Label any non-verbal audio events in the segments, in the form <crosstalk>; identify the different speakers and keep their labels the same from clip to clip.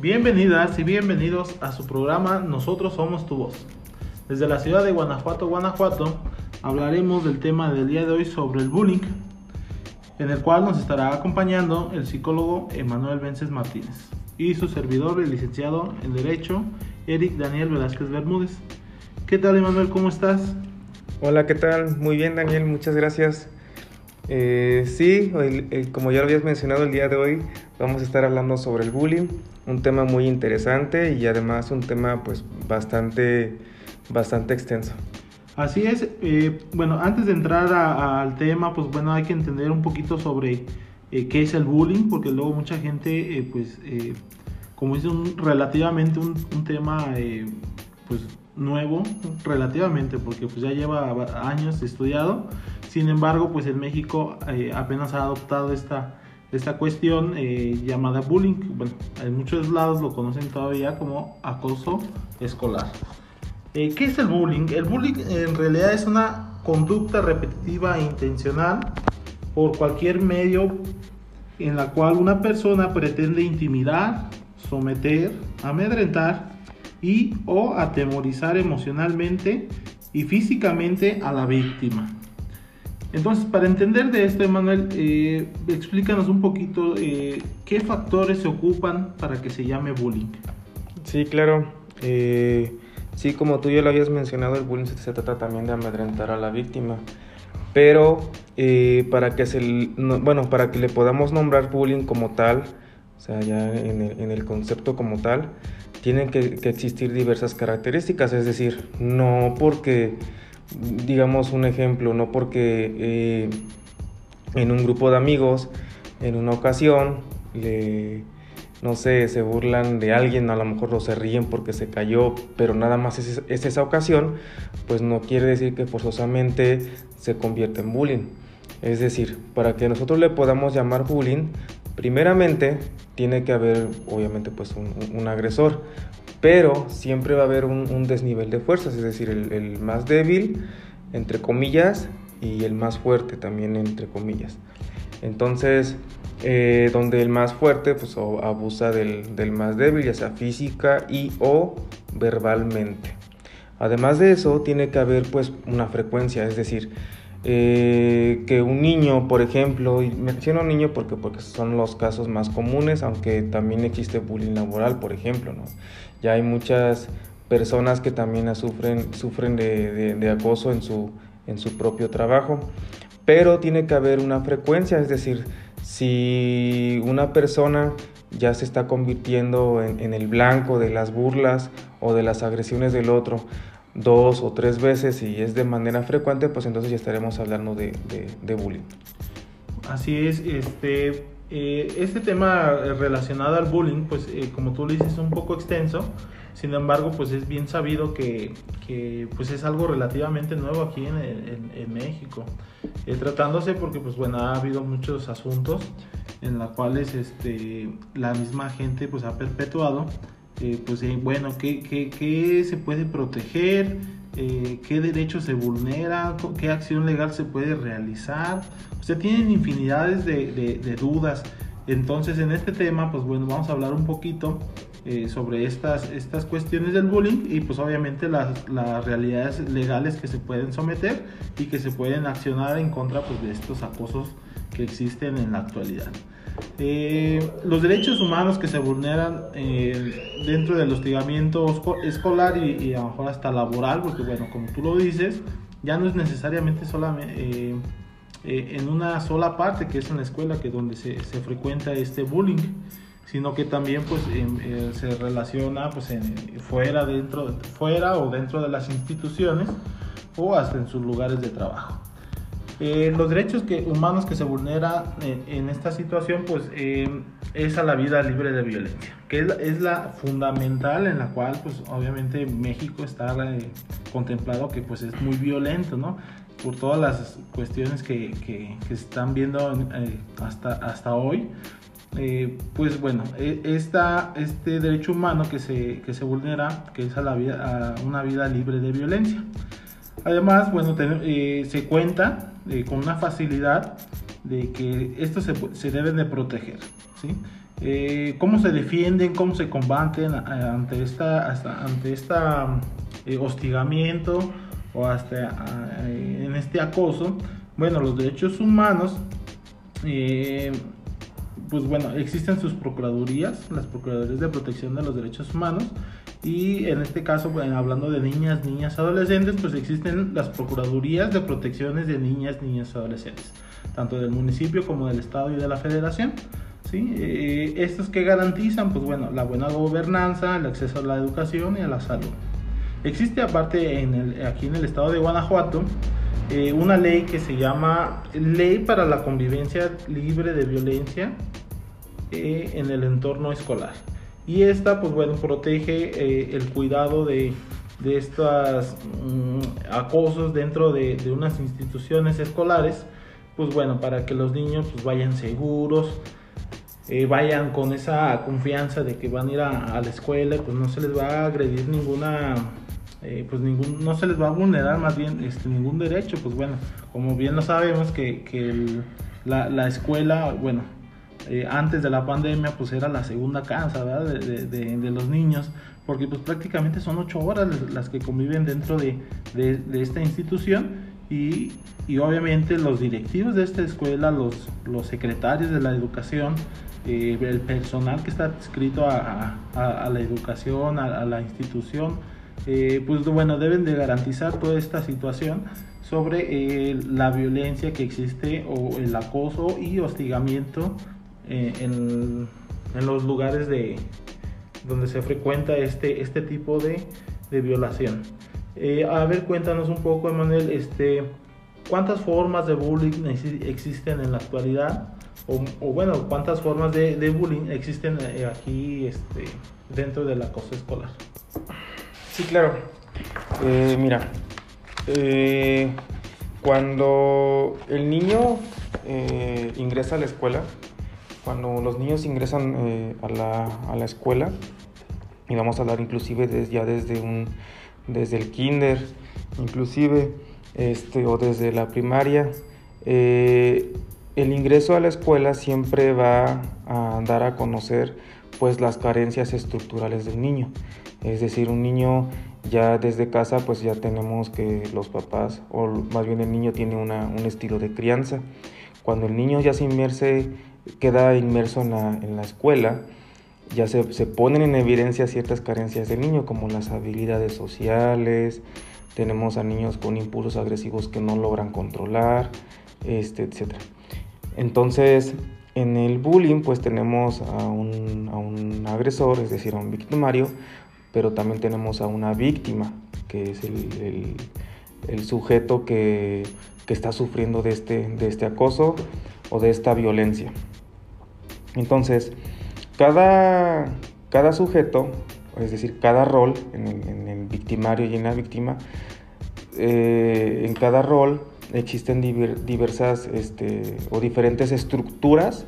Speaker 1: Bienvenidas y bienvenidos a su programa Nosotros Somos Tu Voz. Desde la ciudad de Guanajuato, Guanajuato, hablaremos del tema del día de hoy sobre el bullying, en el cual nos estará acompañando el psicólogo Emanuel Vences Martínez y su servidor, el licenciado en Derecho, Eric Daniel Velázquez Bermúdez. ¿Qué tal, Emanuel? ¿Cómo estás?
Speaker 2: Hola, ¿qué tal? Muy bien, Daniel, muchas gracias. Eh, sí, como ya lo habías mencionado el día de hoy, vamos a estar hablando sobre el bullying, un tema muy interesante y además un tema pues bastante, bastante extenso.
Speaker 1: Así es, eh, bueno, antes de entrar al tema, pues bueno, hay que entender un poquito sobre eh, qué es el bullying, porque luego mucha gente, pues, como es un, relativamente un, un tema, pues, nuevo, relativamente, porque pues ya lleva años estudiado, sin embargo, pues en México eh, apenas ha adoptado esta, esta cuestión eh, llamada bullying. Bueno, en muchos lados lo conocen todavía como acoso escolar. Eh, ¿Qué es el bullying? El bullying en realidad es una conducta repetitiva e intencional por cualquier medio en la cual una persona pretende intimidar, someter, amedrentar y o atemorizar emocionalmente y físicamente a la víctima. Entonces, para entender de esto, Emanuel, eh, explícanos un poquito eh, qué factores se ocupan para que se llame bullying.
Speaker 2: Sí, claro. Eh, sí, como tú ya lo habías mencionado, el bullying se, trata también de amedrentar a la víctima. Pero para que se, bueno, para que le podamos nombrar bullying como tal, o sea, ya en el, concepto como tal, tienen que, que existir diversas características. Es decir, no porque digamos un ejemplo, no porque eh, en un grupo de amigos, en una ocasión, no sé, se burlan de alguien, a lo mejor lo se ríen porque se cayó, pero nada más es, esa ocasión, pues no quiere decir que forzosamente se convierta en bullying. Es decir, para que nosotros le podamos llamar bullying, primeramente tiene que haber, obviamente, pues un agresor pero siempre va a haber un, desnivel de fuerzas, es decir, el, más débil, entre comillas, y el más fuerte también, entre comillas. Entonces, eh, donde el más fuerte pues, abusa del, más débil, ya sea física y o verbalmente. Además de eso, tiene que haber pues una frecuencia, es decir, eh, que un niño, por ejemplo, y menciono niño porque, porque son los casos más comunes, aunque también existe bullying laboral, por ejemplo, ¿no? Ya hay muchas personas que también sufren, sufren de, de, acoso en su, en su propio trabajo, pero tiene que haber una frecuencia, es decir, si una persona ya se está convirtiendo en, el blanco de las burlas o de las agresiones del otro, dos o tres veces y es de manera frecuente, pues entonces ya estaremos hablando de, de, bullying.
Speaker 1: Así es, este, eh, este tema relacionado al bullying, pues eh, como tú lo dices, es un poco extenso, sin embargo, pues es bien sabido que, que pues es algo relativamente nuevo aquí en, en, México. Eh, tratándose porque, pues bueno, ha habido muchos asuntos en los cuales este, la misma gente pues ha perpetuado eh, pues eh, bueno, ¿qué, ¿qué, se puede proteger? Eh, ¿Qué derecho se vulnera? ¿Qué acción legal se puede realizar? O sea, tienen infinidades de, dudas. Entonces, en este tema, pues bueno, vamos a hablar un poquito sobre estas, cuestiones del bullying y pues obviamente las, las, realidades legales que se pueden someter y que se pueden accionar en contra pues, de estos acosos que existen en la actualidad. Eh, los derechos humanos que se vulneran eh, dentro del hostigamiento escolar y, a lo mejor hasta laboral, porque bueno, como tú lo dices, ya no es necesariamente solamente eh, en una sola parte, que es en la escuela, que donde se, se frecuenta este bullying, sino que también pues se relaciona pues en, fuera, dentro, fuera o dentro de las instituciones o hasta en sus lugares de trabajo. Eh, los derechos que, humanos que se vulneran en, esta situación, pues eh, es a la vida libre de violencia, que es la, fundamental en la cual, pues obviamente México está eh, contemplado que pues es muy violento, ¿no? Por todas las cuestiones que, que, se están viendo hasta, hasta hoy. pues bueno, e, esta, este derecho humano que se, que se vulnera, que es a, la vida, a una vida libre de violencia. Además, bueno, se cuenta eh, con una facilidad de que estos se, se, deben de proteger. ¿sí? eh, cómo se defienden, cómo se combaten eh, ante esta, ante esta hostigamiento o hasta en este acoso. Bueno, los derechos humanos pues bueno, existen sus procuradurías, las procuradurías de protección de los derechos humanos, y en este caso, bueno, hablando de niñas, niñas, adolescentes, pues existen las procuradurías de protecciones de niñas, niñas, adolescentes, tanto del municipio como del estado y de la federación. ¿sí? Eh, estos que garantizan, pues bueno, la buena gobernanza, el acceso a la educación y a la salud. Existe aparte en el, aquí en el estado de Guanajuato eh, una ley que se llama Ley para la Convivencia Libre de Violencia eh, en el entorno escolar. Y esta, pues bueno, protege eh, el cuidado de, de estos mm, acosos dentro de, de, unas instituciones escolares, pues bueno, para que los niños pues vayan seguros, vayan con esa confianza de que van a ir a, a la escuela, pues no se les va a agredir ninguna eh, pues ningún, no se les va a vulnerar más bien este, ningún derecho, pues bueno, como bien lo sabemos que, que la, la, escuela, bueno, eh, antes de la pandemia pues era la segunda casa de, de, de, los niños, porque pues prácticamente son ocho horas las que conviven dentro de, esta institución y, y, obviamente los directivos de esta escuela, los, los secretarios de la educación, eh, el personal que está adscrito a, a, la educación, a, la institución, eh, pues bueno, deben de garantizar toda esta situación sobre la violencia que existe o el acoso y hostigamiento eh, en, los lugares de donde se frecuenta este, este tipo de, violación. a ver, cuéntanos un poco, Emanuel, este, ¿cuántas formas de bullying existen en la actualidad? O, bueno, ¿cuántas formas de, bullying existen aquí este, dentro del acoso escolar?
Speaker 2: Sí, claro. Eh, mira, eh, cuando el niño eh, ingresa a la escuela, cuando los niños ingresan a la, a, la, escuela, y vamos a hablar inclusive desde, ya desde, un, desde el kinder, inclusive, este, o desde la primaria, el ingreso a la escuela siempre va a dar a conocer pues las carencias estructurales del niño. Es decir, un niño ya desde casa pues ya tenemos que los papás, o más bien el niño tiene una, un estilo de crianza. Cuando el niño ya se inmerse, queda inmerso en la, en la escuela, ya se, se, ponen en evidencia ciertas carencias del niño, como las habilidades sociales, tenemos a niños con impulsos agresivos que no logran controlar, este, etc. Entonces, en el bullying, pues tenemos a un, a un agresor, es decir, a un victimario, pero también tenemos a una víctima, que es el, el, sujeto que, que, está sufriendo de este, de este acoso o de esta violencia. Entonces, cada, cada sujeto, es decir, cada rol en el, victimario y en la víctima, eh, en cada rol existen diversas este, o diferentes estructuras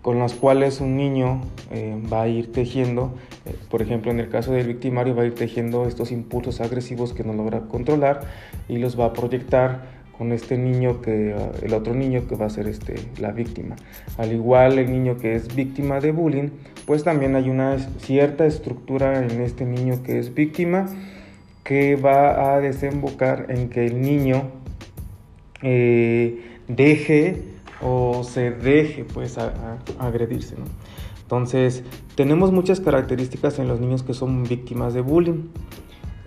Speaker 2: con las cuales un niño eh, va a ir tejiendo, eh, por ejemplo en el caso del victimario va a ir tejiendo estos impulsos agresivos que no logra controlar y los va a proyectar con este niño que el otro niño que va a ser este la víctima. Al igual el niño que es víctima de bullying, pues también hay una cierta estructura en este niño que es víctima que va a desembocar en que el niño eh, deje o se deje pues agredirse. Entonces, tenemos muchas características en los niños que son víctimas de bullying.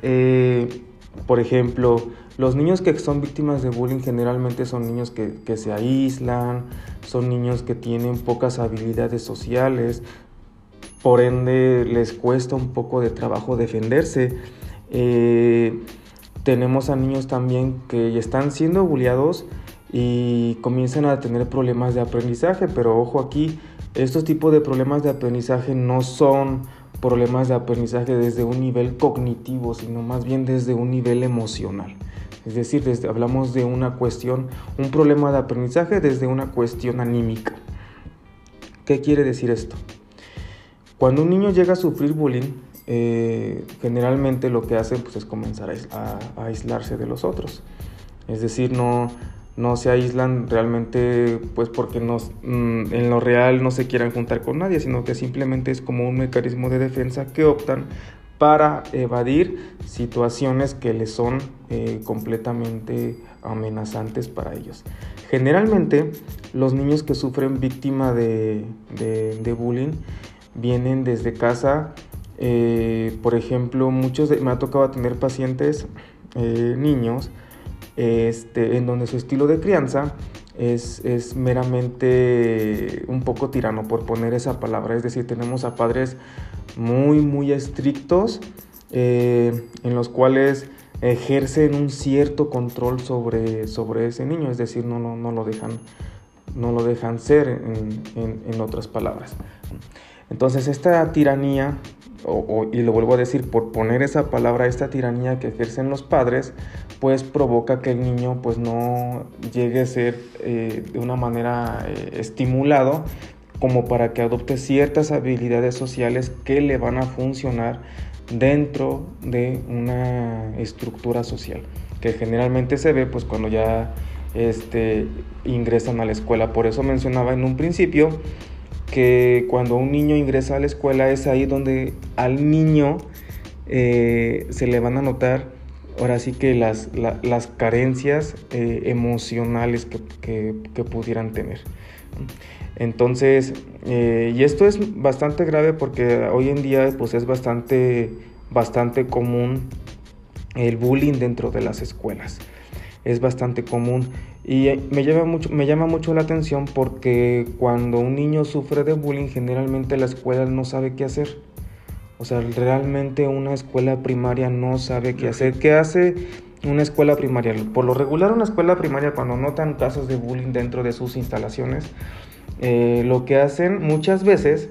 Speaker 2: Eh, por ejemplo, los niños que son víctimas de bullying generalmente son niños que, se aíslan, son niños que tienen pocas habilidades sociales, por ende les cuesta un poco de trabajo defenderse. Eh, tenemos a niños también que están siendo bulliados y comienzan a tener problemas de aprendizaje, pero ojo aquí, estos tipos de problemas de aprendizaje no son problemas de aprendizaje desde un nivel cognitivo, sino más bien desde un nivel emocional. Es decir, desde, hablamos de una cuestión, un problema de aprendizaje desde una cuestión anímica. ¿Qué quiere decir esto? Cuando un niño llega a sufrir bullying, eh, generalmente lo que hace pues, es comenzar a, a, aislarse de los otros. Es decir, no, no se aíslan realmente pues porque nos, mm, en lo real no se quieran juntar con nadie, sino que simplemente es como un mecanismo de defensa que optan para evadir situaciones que les son eh, completamente amenazantes para ellos. Generalmente los niños que sufren víctima de, bullying vienen desde casa, eh, por ejemplo, muchos me ha tocado tener pacientes eh, niños este, en donde su estilo de crianza es, es, meramente un poco tirano, por poner esa palabra. Es decir, tenemos a padres muy, muy estrictos, eh, en los cuales ejercen un cierto control sobre, sobre ese niño, es decir, no, no, no, lo, dejan, no lo dejan ser, en, en, otras palabras. Entonces, esta tiranía, y lo vuelvo a decir, por poner esa palabra, esta tiranía que ejercen los padres, pues provoca que el niño pues no llegue a ser eh, de una manera eh, estimulado como para que adopte ciertas habilidades sociales que le van a funcionar dentro de una estructura social, que generalmente se ve pues cuando ya este, ingresan a la escuela. Por eso mencionaba en un principio que cuando un niño ingresa a la escuela es ahí donde al niño eh, se le van a notar ahora sí que las, las carencias eh, emocionales que, que, pudieran tener. Entonces, eh, y esto es bastante grave porque hoy en día pues es bastante, bastante común el bullying dentro de las escuelas. Es bastante común y me llama mucho, me llama mucho la atención porque cuando un niño sufre de bullying generalmente la escuela no sabe qué hacer. O sea, realmente una escuela primaria no sabe qué hacer. ¿Qué hace una escuela primaria? Por lo regular una escuela primaria cuando notan casos de bullying dentro de sus instalaciones, eh, lo que hacen muchas veces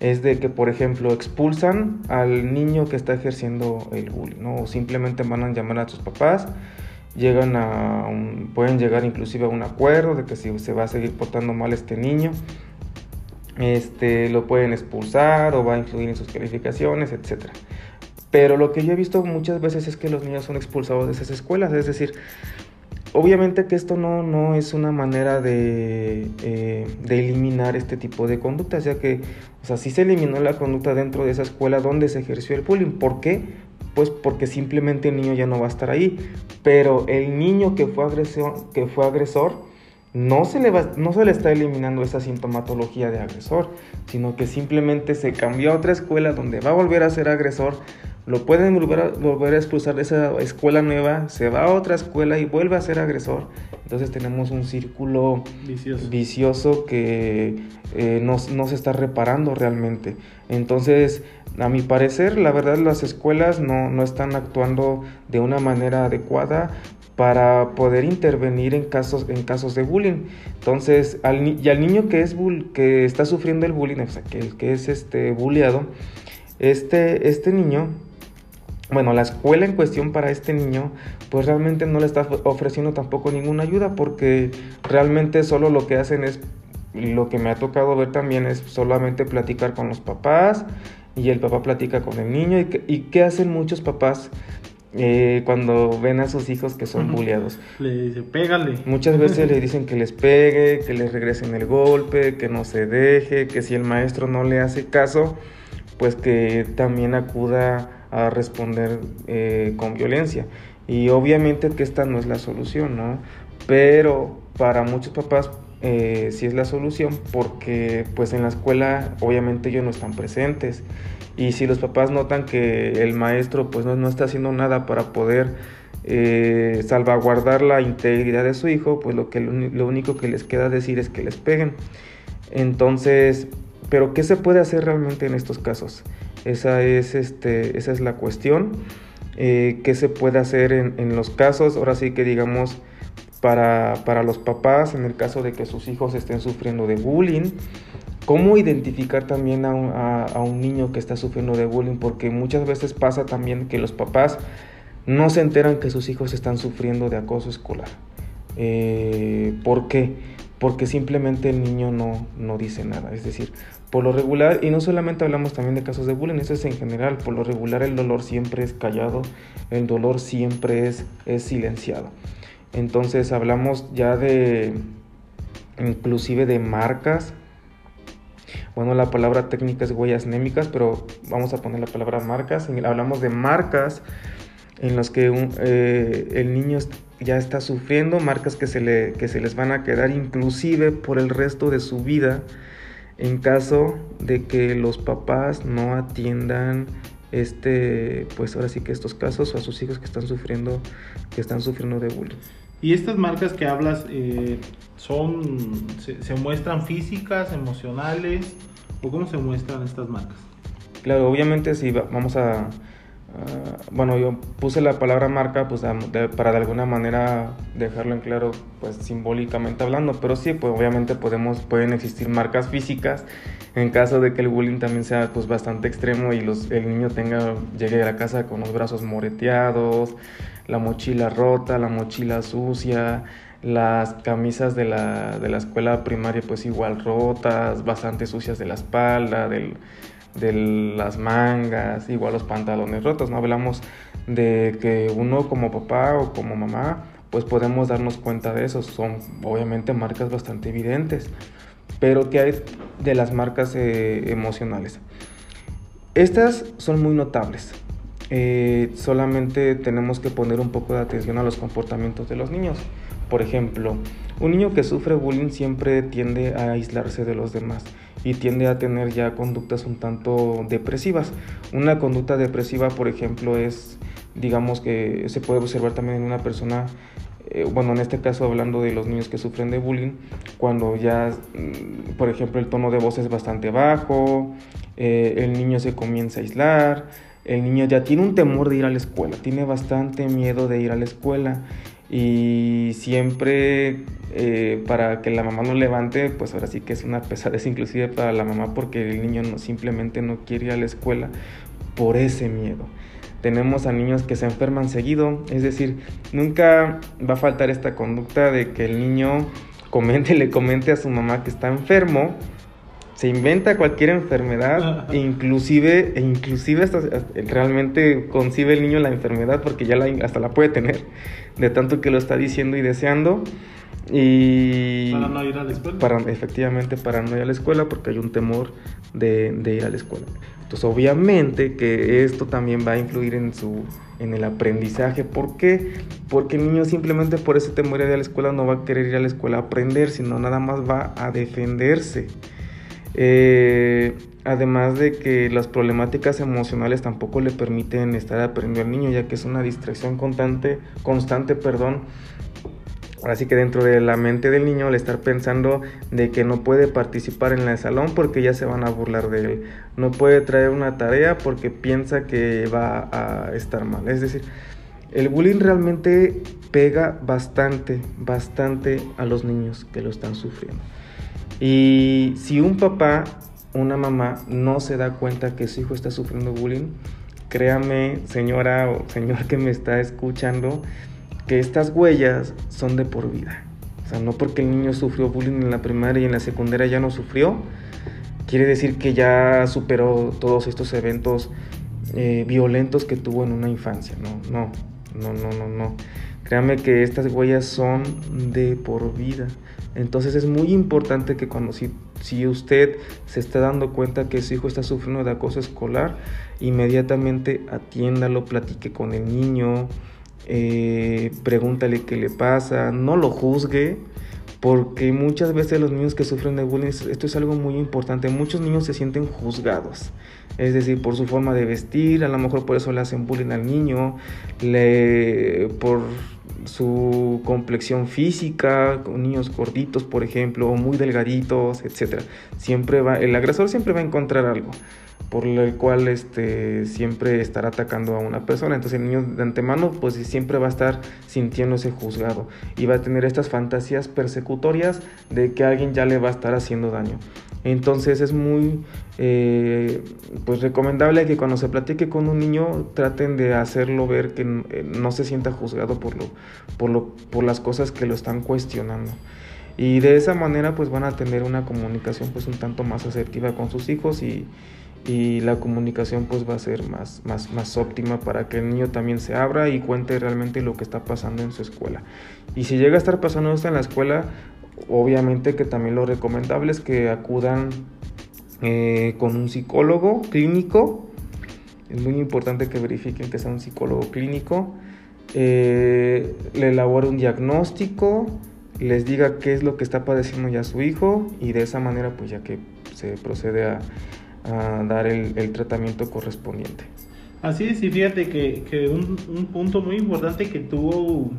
Speaker 2: es de que, por ejemplo, expulsan al niño que está ejerciendo el bullying, ¿no? O simplemente van a llamar a sus papás, llegan a pueden llegar inclusive a un acuerdo de que si se va a seguir portando mal este niño, este, lo pueden expulsar o va a influir en sus calificaciones, etc. Pero lo que yo he visto muchas veces es que los niños son expulsados de esas escuelas, es decir, Obviamente que esto no, no es una manera de, eh, de, eliminar este tipo de conductas, ya que, o sea, sí se eliminó la conducta dentro de esa escuela donde se ejerció el bullying. ¿Por qué? Pues porque simplemente el niño ya no va a estar ahí. Pero el niño que fue, agresor, que fue agresor, no se, le va, no se le está eliminando esa sintomatología de agresor, sino que simplemente se cambió a otra escuela donde va a volver a ser agresor lo pueden volver a, volver a expulsar de esa escuela nueva, se va a otra escuela y vuelve a ser agresor. Entonces tenemos un círculo vicioso, que eh, no, se está reparando realmente. Entonces, a mi parecer, la verdad las escuelas no, no están actuando de una manera adecuada para poder intervenir en casos, en casos de bullying. Entonces, al, y al niño que, es que está sufriendo el bullying, o sea, que, que es este, bulleado, este, este niño bueno, la escuela en cuestión para este niño, pues realmente no le está ofreciendo tampoco ninguna ayuda porque realmente solo lo que hacen es, lo que me ha tocado ver también es solamente platicar con los papás y el papá platica con el niño y, qué hacen muchos papás eh, cuando ven a sus hijos que son bulleados.
Speaker 1: Le dice, pégale.
Speaker 2: Muchas veces le <laughs> dicen que les pegue, que les regresen el golpe, que no se deje, que si el maestro no le hace caso, pues que también acuda a responder eh, con violencia. Y obviamente que esta no es la solución, ¿no? Pero para muchos papás eh, sí es la solución porque pues en la escuela obviamente ellos no están presentes. Y si los papás notan que el maestro pues no, está haciendo nada para poder eh, salvaguardar la integridad de su hijo, pues lo, que, lo único que les queda decir es que les peguen. Entonces, pero ¿qué se puede hacer realmente en estos casos? Esa es, este, esa es la cuestión. Eh, ¿Qué se puede hacer en, los casos? Ahora sí que digamos para, los papás, en el caso de que sus hijos estén sufriendo de bullying. ¿Cómo identificar también a un, niño que está sufriendo de bullying? Porque muchas veces pasa también que los papás no se enteran que sus hijos están sufriendo de acoso escolar. Eh, ¿Por qué? Porque simplemente el niño no, no dice nada. Es decir, por lo regular, y no solamente hablamos también de casos de bullying, eso es en general, por lo regular el dolor siempre es callado, el dolor siempre es, es silenciado. Entonces hablamos ya de inclusive de marcas. Bueno, la palabra técnica es huellas némicas, pero vamos a poner la palabra marcas. Hablamos de marcas en las que eh, el niño ya está sufriendo, marcas que se, le, que se les van a quedar inclusive por el resto de su vida en caso de que los papás no atiendan este pues ahora sí que estos casos o a sus hijos que están sufriendo que están sufriendo de bullying.
Speaker 1: Y estas marcas que hablas eh, son se, muestran físicas emocionales o cómo se muestran estas marcas
Speaker 2: claro obviamente si vamos a Ah, bueno, yo puse la palabra marca pues para de alguna manera dejarlo en claro, pues simbólicamente hablando, pero sí, pues obviamente podemos, pueden existir marcas físicas en caso de que el bullying también sea pues bastante extremo y los, el niño tenga, llegue a la casa con los brazos moreteados, la mochila rota, la mochila sucia, las camisas de la, de la escuela primaria pues igual rotas, bastante sucias de la espalda, del de las mangas, igual los pantalones rotos, ¿no? Hablamos de que uno como papá o como mamá, pues podemos darnos cuenta de eso. Son obviamente marcas bastante evidentes. Pero ¿qué hay de las marcas eh, emocionales? Estas son muy notables. Eh, solamente tenemos que poner un poco de atención a los comportamientos de los niños. Por ejemplo, un niño que sufre bullying siempre tiende a aislarse de los demás y tiende a tener ya conductas un tanto depresivas. Una conducta depresiva, por ejemplo, es, digamos que se puede observar también en una persona, eh, bueno, en este caso hablando de los niños que sufren de bullying, cuando ya, mm, por ejemplo, el tono de voz es bastante bajo, eh, el niño se comienza a aislar, el niño ya tiene un temor de ir a la escuela, tiene bastante miedo de ir a la escuela y siempre eh, para que la mamá no levante, pues ahora sí que es una <laughs> pesadez inclusive para la mamá porque el niño no, simplemente no quiere ir a la escuela por ese miedo. Tenemos a niños que se enferman seguido, es decir, nunca va a faltar esta conducta de que el niño comente, <laughs> le comente a su mamá que está enfermo, se inventa cualquier enfermedad, inclusive, e inclusive hasta, realmente concibe el niño la enfermedad porque ya la, hasta la puede tener de tanto que lo está diciendo y deseando. Y
Speaker 1: para no ir a la escuela.
Speaker 2: Para, efectivamente, para no ir a la escuela porque hay un temor de, de, ir a la escuela. Entonces, obviamente que esto también va a influir en, su, en el aprendizaje. ¿Por qué? Porque el niño simplemente por ese temor de ir a la escuela no va a querer ir a la escuela a aprender, sino nada más va a defenderse. Eh, Además de que las problemáticas emocionales tampoco le permiten estar aprendiendo al niño, ya que es una distracción constante, constante, perdón. Así que dentro de la mente del niño al estar pensando de que no puede participar en el salón porque ya se van a burlar de él. No puede traer una tarea porque piensa que va a estar mal. Es decir, el bullying realmente pega bastante, bastante a los niños que lo están sufriendo. Y si un papá una mamá no se da cuenta que su hijo está sufriendo bullying, créame, señora o señor que me está escuchando, que estas huellas son de por vida. O sea, no porque el niño sufrió bullying en la primaria y en la secundaria ya no sufrió, quiere decir que ya superó todos estos eventos eh, violentos que tuvo en una infancia. No, no, no, no, no, no. Créame que estas huellas son de por vida. Entonces es muy importante que cuando si, si usted se está dando cuenta que su hijo está sufriendo de acoso escolar, inmediatamente atiéndalo, platique con el niño, eh, pregúntale qué le pasa, no lo juzgue, porque muchas veces los niños que sufren de bullying, esto es algo muy importante, muchos niños se sienten juzgados, es decir, por su forma de vestir, a lo mejor por eso le hacen bullying al niño, le, por su complexión física, con niños gorditos, por ejemplo, muy delgaditos, etc. Siempre va, el agresor siempre va a encontrar algo por el cual este, siempre estará atacando a una persona. Entonces el niño de antemano pues siempre va a estar sintiéndose juzgado y va a tener estas fantasías persecutorias de que alguien ya le va a estar haciendo daño. Entonces es muy eh, pues recomendable que cuando se platique con un niño traten de hacerlo ver que eh, no se sienta juzgado por, lo, por, lo, por las cosas que lo están cuestionando. Y de esa manera pues van a tener una comunicación pues un tanto más asertiva con sus hijos y, y la comunicación pues va a ser más, más, más óptima para que el niño también se abra y cuente realmente lo que está pasando en su escuela. Y si llega a estar pasando esto en la escuela, obviamente que también lo recomendable es que acudan eh, con un psicólogo clínico. Es muy importante que verifiquen que sea un psicólogo clínico. Eh, le elabore un diagnóstico, les diga qué es lo que está padeciendo ya su hijo y de esa manera pues ya que se procede a, dar el, el, tratamiento correspondiente.
Speaker 1: Así es, y fíjate que, que un, un, punto muy importante que tú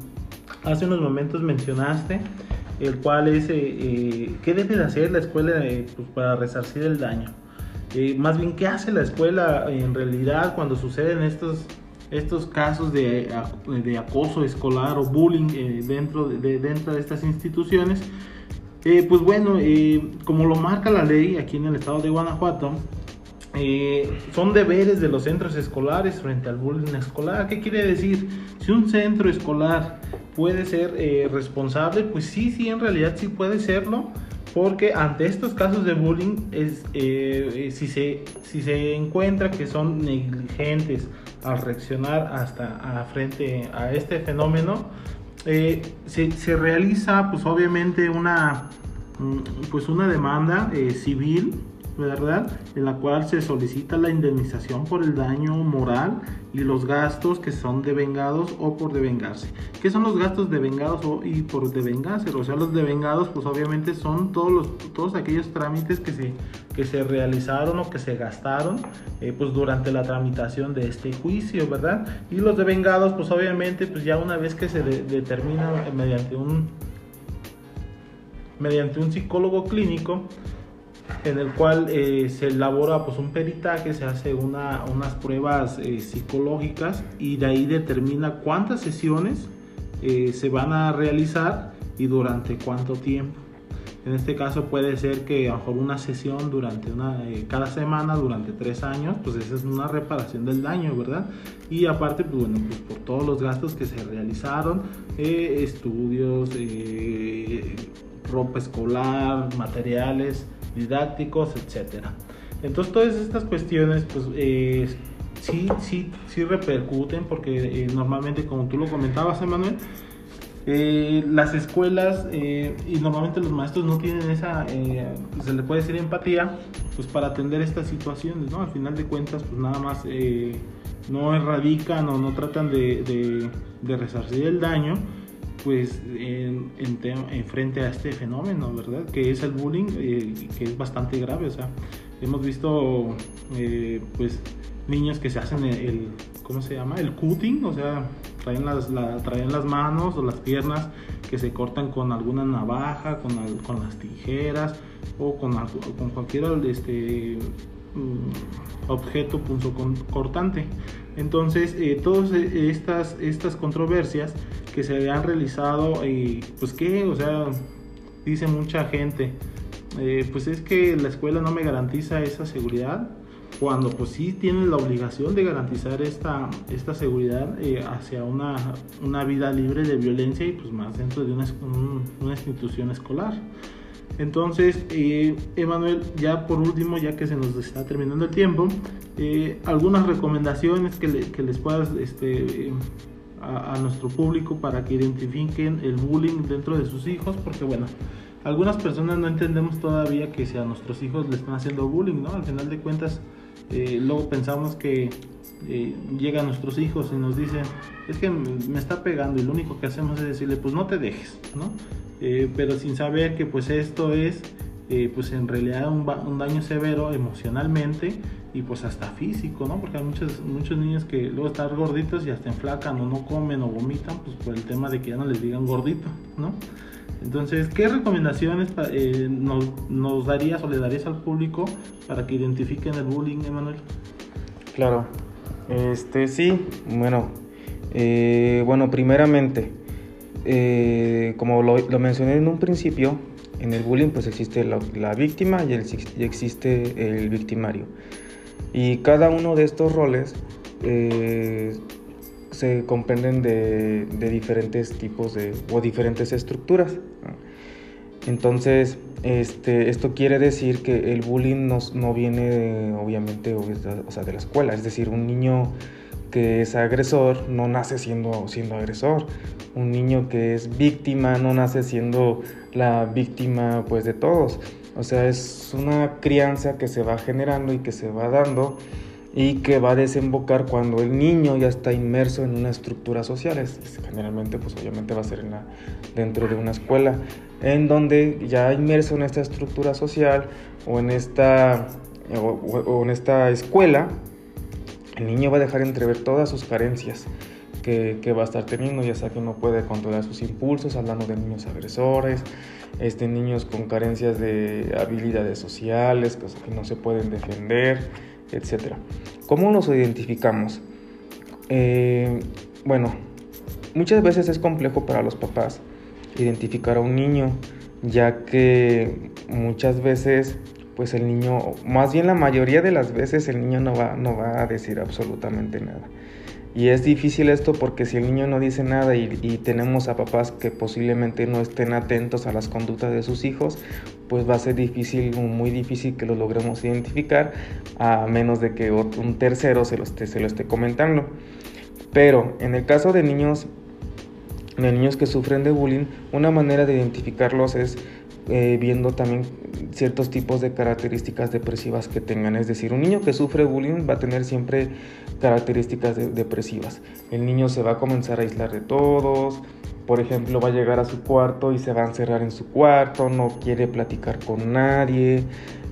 Speaker 1: hace unos momentos mencionaste, el cual es eh, eh, qué debe de hacer la escuela eh, pues, para resarcir el daño. Eh, más bien, ¿qué hace la escuela en realidad cuando suceden estos, estos casos de, de acoso escolar o bullying dentro, de, dentro de estas instituciones? Eh, pues bueno, eh, como lo marca la ley aquí en el estado de Guanajuato, eh, son deberes de los centros escolares frente al bullying escolar. ¿Qué quiere decir? Si un centro escolar puede ser eh, responsable, pues sí, sí, en realidad sí puede serlo, porque ante estos casos de bullying, es, eh, si, se, si se encuentra que son negligentes al reaccionar hasta a frente a este fenómeno, eh, se, se, realiza pues obviamente una, pues una demanda eh, civil, ¿verdad? En la cual se solicita la indemnización por el daño moral y los gastos que son devengados o por devengarse. ¿Qué son los gastos devengados o, y por devengarse? O sea, los devengados pues obviamente son todos, los, todos aquellos trámites que se, que se realizaron o que se gastaron eh, pues durante la tramitación de este juicio, ¿verdad? Y los devengados pues obviamente pues ya una vez que se de, determina mediante un mediante un psicólogo clínico en el cual eh, se elabora pues un peritaje, se hace una, unas pruebas eh, psicológicas y de ahí determina cuántas sesiones eh, se van a realizar y durante cuánto tiempo. En este caso puede ser que a lo mejor una sesión durante una, eh, cada semana durante tres años, pues esa es una reparación del daño, ¿verdad? Y aparte, pues bueno, pues por todos los gastos que se realizaron, eh, estudios, eh, ropa escolar, materiales didácticos, etcétera. Entonces todas estas cuestiones, pues eh, sí, sí, sí repercuten porque eh, normalmente, como tú lo comentabas, Emanuel, eh, las escuelas y normalmente los maestros no tienen esa, se le puede decir empatía, pues para atender estas situaciones, ¿no? Al final de cuentas, pues nada más no erradican o no tratan de, de resarcir el daño, pues en, en, en, frente a este fenómeno, ¿verdad? Que es el bullying, eh, que es bastante grave, o sea, hemos visto, eh, pues, niños que se hacen el, el, ¿cómo se llama? El cutting, o sea, traen las, la, traen las manos o las piernas que se cortan con alguna navaja, con, al, con las tijeras o con, cualquier este, objeto punzo cortante. Entonces, eh, todas estas, estas controversias que se han realizado, y pues que, o sea, dice mucha gente, eh, pues es que la escuela no me garantiza esa seguridad, cuando pues sí tienen la obligación de garantizar esta, esta seguridad eh, hacia una, una, vida libre de violencia y pues más dentro de una, un, una institución escolar. Entonces, eh, Emanuel, ya por último, ya que se nos está terminando el tiempo, eh, algunas recomendaciones que, le, que les puedas este, a, a, nuestro público para que identifiquen el bullying dentro de sus hijos, porque bueno, algunas personas no entendemos todavía que si a nuestros hijos le están haciendo bullying, ¿no? Al final de cuentas, eh, luego pensamos que eh, llegan nuestros hijos y nos dicen, es que me está pegando y lo único que hacemos es decirle, pues no te dejes, ¿no? Eh, pero sin saber que pues esto es, eh, pues en realidad un, daño severo emocionalmente y pues hasta físico, ¿no? Porque hay muchos, muchos niños que luego están gorditos y hasta enflacan o no comen o vomitan, pues por el tema de que ya no les digan gordito, ¿no? Entonces, ¿qué recomendaciones eh, nos, nos, darías o le darías al público para que identifiquen el bullying, Emanuel?
Speaker 2: Claro, este sí, bueno, eh, bueno, primeramente, eh, como lo, mencioné en un principio, en el bullying pues existe la, víctima y, existe el victimario. Y cada uno de estos roles eh, se comprenden de, de, diferentes tipos de, o diferentes estructuras. Entonces, este, esto quiere decir que el bullying no, viene obviamente o sea, de la escuela, es decir, un niño que es agresor no nace siendo, siendo agresor, un niño que es víctima no nace siendo la víctima pues de todos, o sea, es una crianza que se va generando y que se va dando y que va a desembocar cuando el niño ya está inmerso en una estructura social. generalmente, pues obviamente va a ser dentro de una escuela, en donde ya inmerso en esta estructura social o en esta, o, en esta escuela, el niño va a dejar entrever todas sus carencias. Que, va a estar teniendo, ya sea que no puede controlar sus impulsos, hablando de niños agresores, este, niños con carencias de habilidades sociales, que no se pueden defender, etcétera. ¿Cómo nos identificamos? Eh, bueno, muchas veces es complejo para los papás identificar a un niño, ya que muchas veces, pues el niño, más bien la mayoría de las veces el niño no va, no va a decir absolutamente nada. Y es difícil esto porque si el niño no dice nada y, tenemos a papás que posiblemente no estén atentos a las conductas de sus hijos, pues va a ser difícil, muy difícil que lo logremos identificar, a menos de que un tercero se lo esté, se lo esté comentando. Pero en el caso de niños, de niños que sufren de bullying, una manera de identificarlos es eh, viendo también ciertos tipos de características depresivas que tengan. Es decir, un niño que sufre bullying va a tener siempre características depresivas. El niño se va a comenzar a aislar de todos. Por ejemplo, va a llegar a su cuarto y se va a encerrar en su cuarto, no quiere platicar con nadie.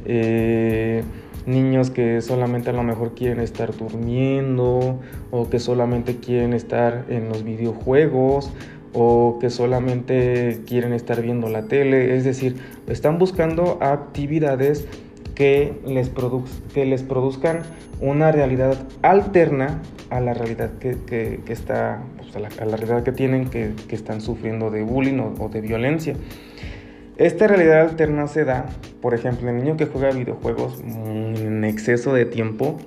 Speaker 2: Eh, niños que solamente a lo mejor quieren estar durmiendo o que solamente quieren estar en los videojuegos o que solamente quieren estar viendo la tele, es decir, están buscando actividades que les, produzcan una realidad alterna a la realidad que, está, pues, a, la, realidad que tienen, que, están sufriendo de bullying o, o de violencia. Esta realidad alterna se da, por ejemplo, el niño que juega videojuegos en exceso de tiempo,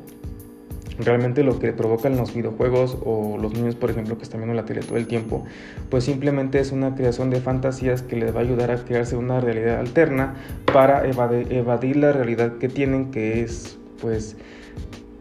Speaker 2: realmente lo que provocan los videojuegos o los niños, por ejemplo, que están viendo la tele todo el tiempo, pues simplemente es una creación de fantasías que les va a ayudar a crearse una realidad alterna para evadir, la realidad que tienen, que es pues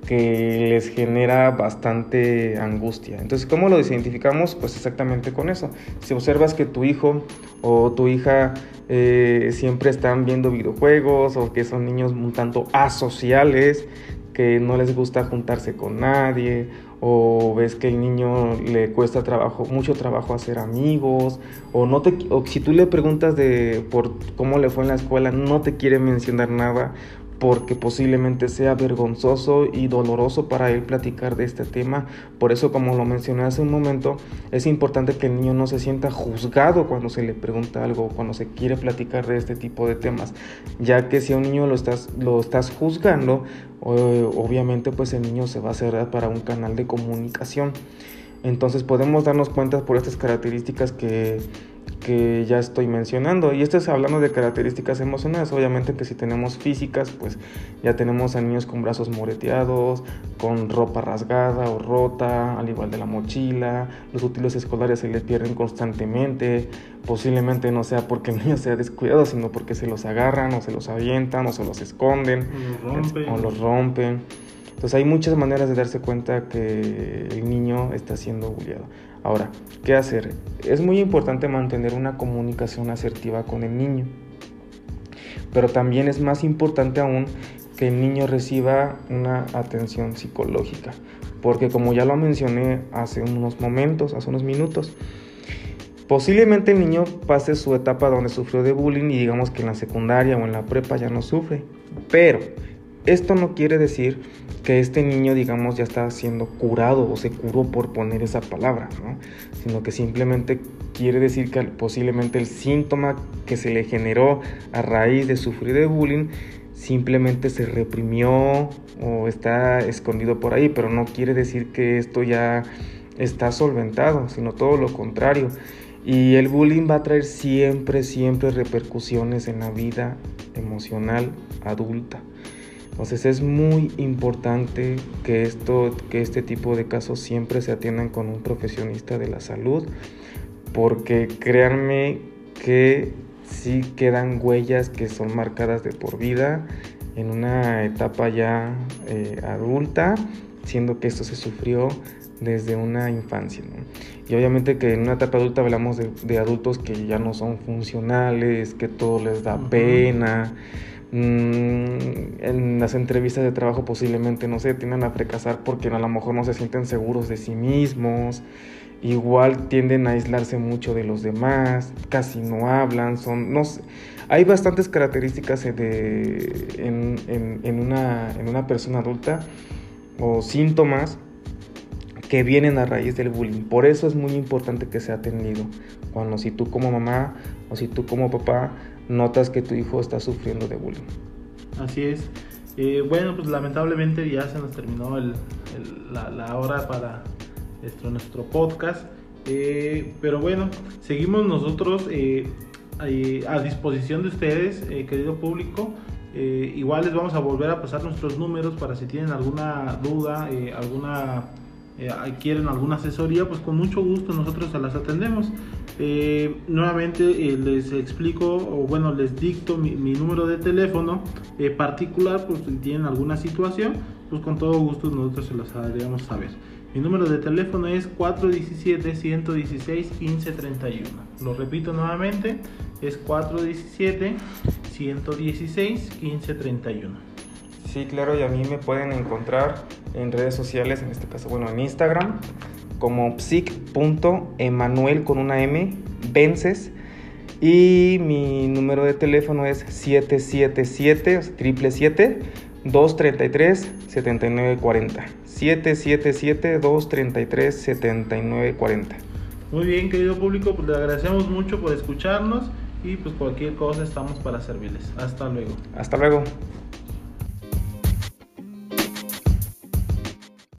Speaker 2: que les genera bastante angustia. Entonces, ¿cómo lo identificamos? Pues exactamente con eso. Si observas que tu hijo o tu hija eh, siempre están viendo videojuegos o que son niños un tanto asociales, que no les gusta juntarse con nadie o ves que el niño le cuesta trabajo, mucho trabajo hacer amigos o no te o si tú le preguntas de por cómo le fue en la escuela no te quiere mencionar nada porque posiblemente sea vergonzoso y doloroso para él platicar de este tema. Por eso, como lo mencioné hace un momento, es importante que el niño no se sienta juzgado cuando se le pregunta algo, cuando se quiere platicar de este tipo de temas, ya que si a un niño lo estás, lo estás juzgando, obviamente pues el niño se va a cerrar para un canal de comunicación. Entonces podemos darnos cuenta por estas características que que ya estoy mencionando. Y esto es hablando de características emocionales. Obviamente que si tenemos físicas, pues ya tenemos a niños con brazos moreteados, con ropa rasgada o rota, al igual de la mochila. Los útiles escolares se les pierden constantemente. Posiblemente no sea porque el niño sea descuidado, sino porque se los agarran o se los avientan o se los esconden o los rompen. Entonces hay muchas maneras de darse cuenta que el niño está siendo bulliado. Ahora, ¿qué hacer? Es muy importante mantener una comunicación asertiva con el niño, pero también es más importante aún que el niño reciba una atención psicológica, porque como ya lo mencioné hace unos momentos, hace unos minutos, posiblemente el niño pase su etapa donde sufrió de bullying y digamos que en la secundaria o en la prepa ya no sufre, pero esto no quiere decir que este niño, digamos, ya está siendo curado o se curó por poner esa palabra, ¿no? Sino que simplemente quiere decir que posiblemente el síntoma que se le generó a raíz de sufrir de bullying simplemente se reprimió o está escondido por ahí, pero no quiere decir que esto ya está solventado, sino todo lo contrario. Y el bullying va a traer siempre, siempre repercusiones en la vida emocional adulta. Entonces es muy importante que, esto, que este tipo de casos siempre se atiendan con un profesionista de la salud, porque créanme que sí quedan huellas que son marcadas de por vida en una etapa ya eh, adulta, siendo que esto se sufrió desde una infancia. Y obviamente que en una etapa adulta hablamos de, adultos que ya no son funcionales, que todo les da pena. En las entrevistas de trabajo posiblemente, no sé, tienden a fracasar porque a lo mejor no se sienten seguros de sí mismos. Igual tienden a aislarse mucho de los demás, casi no hablan, son, no sé, hay bastantes características de, en, en, una, en una persona adulta o síntomas que vienen a raíz del bullying. Por eso es muy importante que sea atendido. Cuando si tú como mamá o si tú como papá notas que tu hijo está sufriendo de bullying.
Speaker 1: Así es. Eh, bueno, pues lamentablemente ya se nos terminó el, la, hora para nuestro, nuestro podcast. Eh, pero bueno, seguimos nosotros eh, a disposición de ustedes, querido público. igual les vamos a volver a pasar nuestros números para si tienen alguna duda, alguna eh, quieren alguna asesoría, pues con mucho gusto nosotros se las atendemos. Eh, nuevamente eh, les explico, o bueno, les dicto mi, número de teléfono particular, pues si tienen alguna situación, pues con todo gusto nosotros se las haríamos saber. Mi número de teléfono es 417-116-1531. Lo repito nuevamente, es 417-116-1531.
Speaker 2: Sí, claro, y a mí me pueden encontrar en redes sociales, en este caso, bueno, en Instagram, como psic.emanuel con una M, vences. Y mi número de teléfono es 777, triple 233 7940. 777 233 7940.
Speaker 1: Muy bien, querido público, pues le agradecemos mucho por escucharnos y pues cualquier cosa estamos para servirles. Hasta luego.
Speaker 2: Hasta luego.